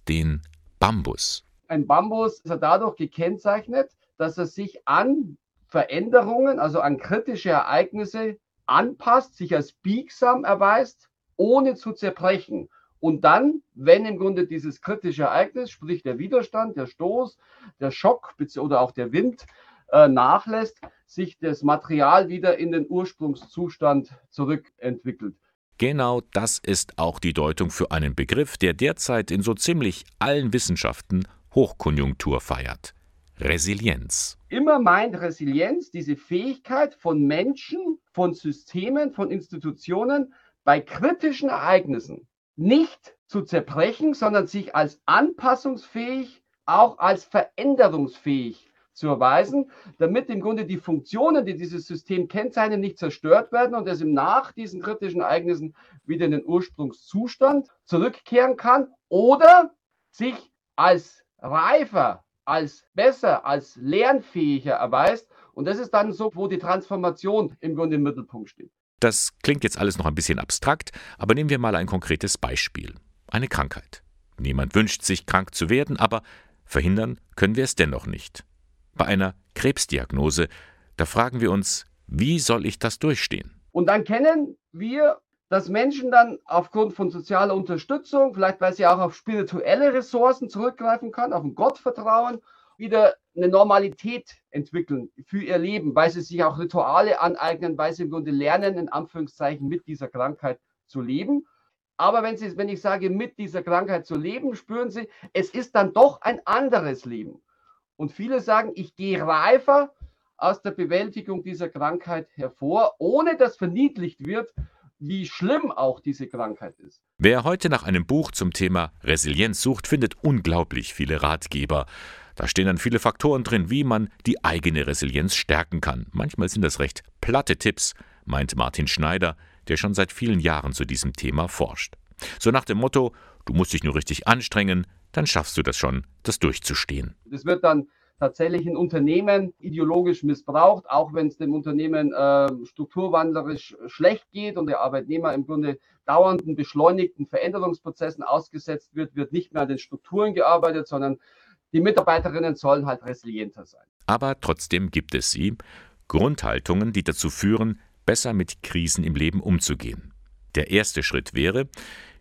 den Bambus. Ein Bambus ist dadurch gekennzeichnet, dass er sich an Veränderungen, also an kritische Ereignisse anpasst, sich als biegsam erweist, ohne zu zerbrechen. Und dann, wenn im Grunde dieses kritische Ereignis, sprich der Widerstand, der Stoß, der Schock oder auch der Wind äh, nachlässt, sich das Material wieder in den Ursprungszustand zurückentwickelt. Genau das ist auch die Deutung für einen Begriff, der derzeit in so ziemlich allen Wissenschaften Hochkonjunktur feiert. Resilienz. Immer meint Resilienz diese Fähigkeit von Menschen, von Systemen, von Institutionen bei kritischen Ereignissen nicht zu zerbrechen, sondern sich als anpassungsfähig, auch als veränderungsfähig zu erweisen, damit im Grunde die Funktionen, die dieses System kennzeichnen, nicht zerstört werden und es im nach diesen kritischen Ereignissen wieder in den Ursprungszustand zurückkehren kann oder sich als reifer, als besser, als lernfähiger erweist. Und das ist dann so, wo die Transformation im Grunde im Mittelpunkt steht. Das klingt jetzt alles noch ein bisschen abstrakt, aber nehmen wir mal ein konkretes Beispiel. Eine Krankheit. Niemand wünscht sich krank zu werden, aber verhindern können wir es dennoch nicht. Bei einer Krebsdiagnose, da fragen wir uns, wie soll ich das durchstehen? Und dann kennen wir, dass Menschen dann aufgrund von sozialer Unterstützung, vielleicht weil sie auch auf spirituelle Ressourcen zurückgreifen können, auf ein Gottvertrauen, wieder eine Normalität entwickeln für ihr Leben, weil sie sich auch Rituale aneignen, weil sie im Grunde lernen, in Anführungszeichen mit dieser Krankheit zu leben. Aber wenn, sie, wenn ich sage, mit dieser Krankheit zu leben, spüren sie, es ist dann doch ein anderes Leben. Und viele sagen, ich gehe reifer aus der Bewältigung dieser Krankheit hervor, ohne dass verniedlicht wird, wie schlimm auch diese Krankheit ist. Wer heute nach einem Buch zum Thema Resilienz sucht, findet unglaublich viele Ratgeber. Da stehen dann viele Faktoren drin, wie man die eigene Resilienz stärken kann. Manchmal sind das recht platte Tipps, meint Martin Schneider, der schon seit vielen Jahren zu diesem Thema forscht. So nach dem Motto, du musst dich nur richtig anstrengen, dann schaffst du das schon, das durchzustehen. Das wird dann tatsächlich in Unternehmen ideologisch missbraucht, auch wenn es dem Unternehmen äh, strukturwandlerisch schlecht geht und der Arbeitnehmer im Grunde dauernden beschleunigten Veränderungsprozessen ausgesetzt wird, wird nicht mehr an den Strukturen gearbeitet, sondern die Mitarbeiterinnen sollen halt resilienter sein. Aber trotzdem gibt es sie, Grundhaltungen, die dazu führen, besser mit Krisen im Leben umzugehen. Der erste Schritt wäre,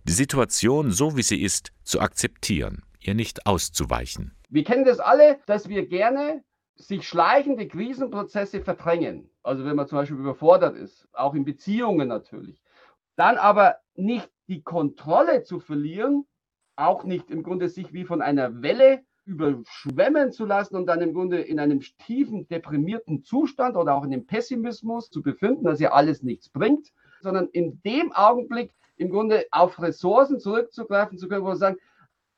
die Situation so wie sie ist zu akzeptieren, ihr nicht auszuweichen. Wir kennen das alle, dass wir gerne sich schleichende Krisenprozesse verdrängen. Also wenn man zum Beispiel überfordert ist, auch in Beziehungen natürlich. Dann aber nicht die Kontrolle zu verlieren, auch nicht im Grunde sich wie von einer Welle überschwemmen zu lassen und dann im Grunde in einem tiefen deprimierten Zustand oder auch in dem Pessimismus zu befinden, dass ja alles nichts bringt, sondern in dem Augenblick im Grunde auf Ressourcen zurückzugreifen zu können, wo wir sagen,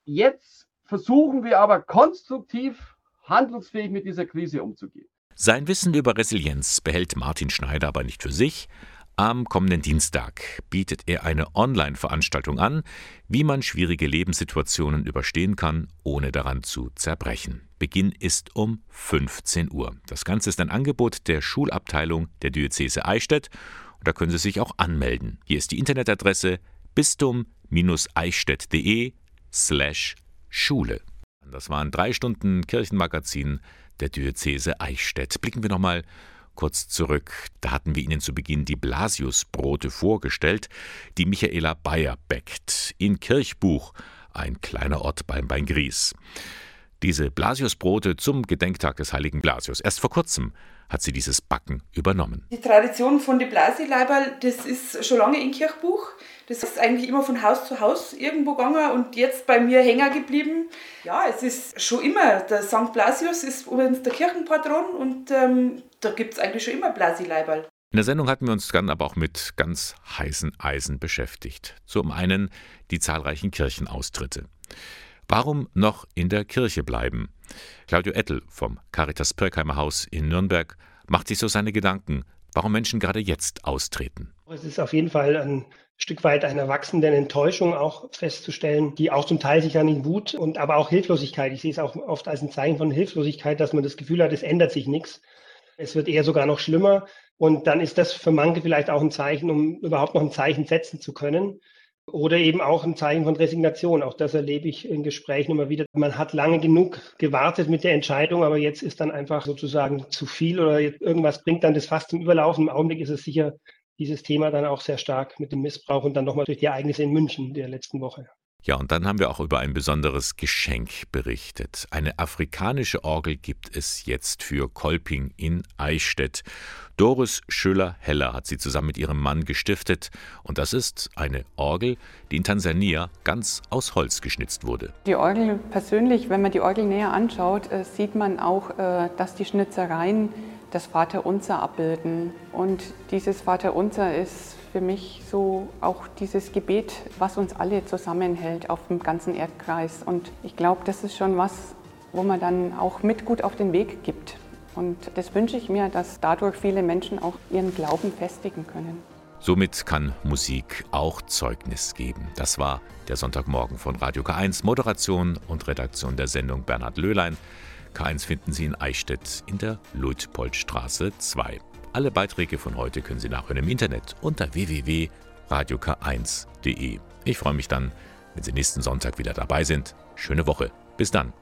jetzt versuchen wir aber konstruktiv handlungsfähig mit dieser Krise umzugehen. Sein Wissen über Resilienz behält Martin Schneider aber nicht für sich. Am kommenden Dienstag bietet er eine Online-Veranstaltung an, wie man schwierige Lebenssituationen überstehen kann, ohne daran zu zerbrechen. Beginn ist um 15 Uhr. Das Ganze ist ein Angebot der Schulabteilung der Diözese Eichstätt. Und da können Sie sich auch anmelden. Hier ist die Internetadresse bistum-eichstätt.de slash Schule. Das waren drei Stunden Kirchenmagazin der Diözese Eichstätt. Blicken wir nochmal kurz zurück. Da hatten wir Ihnen zu Beginn die Blasiusbrote vorgestellt, die Michaela Bayer bäckt. In Kirchbuch, ein kleiner Ort beim Beingries. Diese Blasiusbrote zum Gedenktag des heiligen Blasius. Erst vor kurzem hat sie dieses Backen übernommen. Die Tradition von den Blasileiberl, das ist schon lange in Kirchbuch. Das ist eigentlich immer von Haus zu Haus irgendwo gegangen und jetzt bei mir hängen geblieben. Ja, es ist schon immer, der St. Blasius ist übrigens der Kirchenpatron und ähm, da gibt es eigentlich schon immer Blasileiberl. In der Sendung hatten wir uns dann aber auch mit ganz heißen Eisen beschäftigt. Zum einen die zahlreichen Kirchenaustritte. Warum noch in der Kirche bleiben? Claudio Ettel vom Caritas Pirkheimer Haus in Nürnberg macht sich so seine Gedanken, warum Menschen gerade jetzt austreten. Es ist auf jeden Fall ein Stück weit einer wachsenden Enttäuschung auch festzustellen, die auch zum Teil sich dann in Wut und aber auch Hilflosigkeit. Ich sehe es auch oft als ein Zeichen von Hilflosigkeit, dass man das Gefühl hat, es ändert sich nichts. Es wird eher sogar noch schlimmer. Und dann ist das für manche vielleicht auch ein Zeichen, um überhaupt noch ein Zeichen setzen zu können. Oder eben auch ein Zeichen von Resignation. Auch das erlebe ich in Gesprächen immer wieder. Man hat lange genug gewartet mit der Entscheidung, aber jetzt ist dann einfach sozusagen zu viel oder irgendwas bringt dann das fast zum Überlaufen. Im Augenblick ist es sicher dieses Thema dann auch sehr stark mit dem Missbrauch und dann nochmal durch die Ereignisse in München der letzten Woche. Ja, und dann haben wir auch über ein besonderes Geschenk berichtet. Eine afrikanische Orgel gibt es jetzt für Kolping in Eichstätt. Doris Schöller-Heller hat sie zusammen mit ihrem Mann gestiftet. Und das ist eine Orgel, die in Tansania ganz aus Holz geschnitzt wurde. Die Orgel persönlich, wenn man die Orgel näher anschaut, äh, sieht man auch, äh, dass die Schnitzereien das Vaterunser abbilden. Und dieses Vaterunser ist für mich so auch dieses Gebet, was uns alle zusammenhält auf dem ganzen Erdkreis. Und ich glaube, das ist schon was, wo man dann auch mit gut auf den Weg gibt. Und das wünsche ich mir, dass dadurch viele Menschen auch ihren Glauben festigen können. Somit kann Musik auch Zeugnis geben. Das war der Sonntagmorgen von Radio K1, Moderation und Redaktion der Sendung Bernhard Löhlein. K1 finden Sie in Eichstätt in der Luitpoldstraße 2. Alle Beiträge von heute können Sie nachhören im Internet unter www.radiok1.de. Ich freue mich dann, wenn Sie nächsten Sonntag wieder dabei sind. Schöne Woche. Bis dann.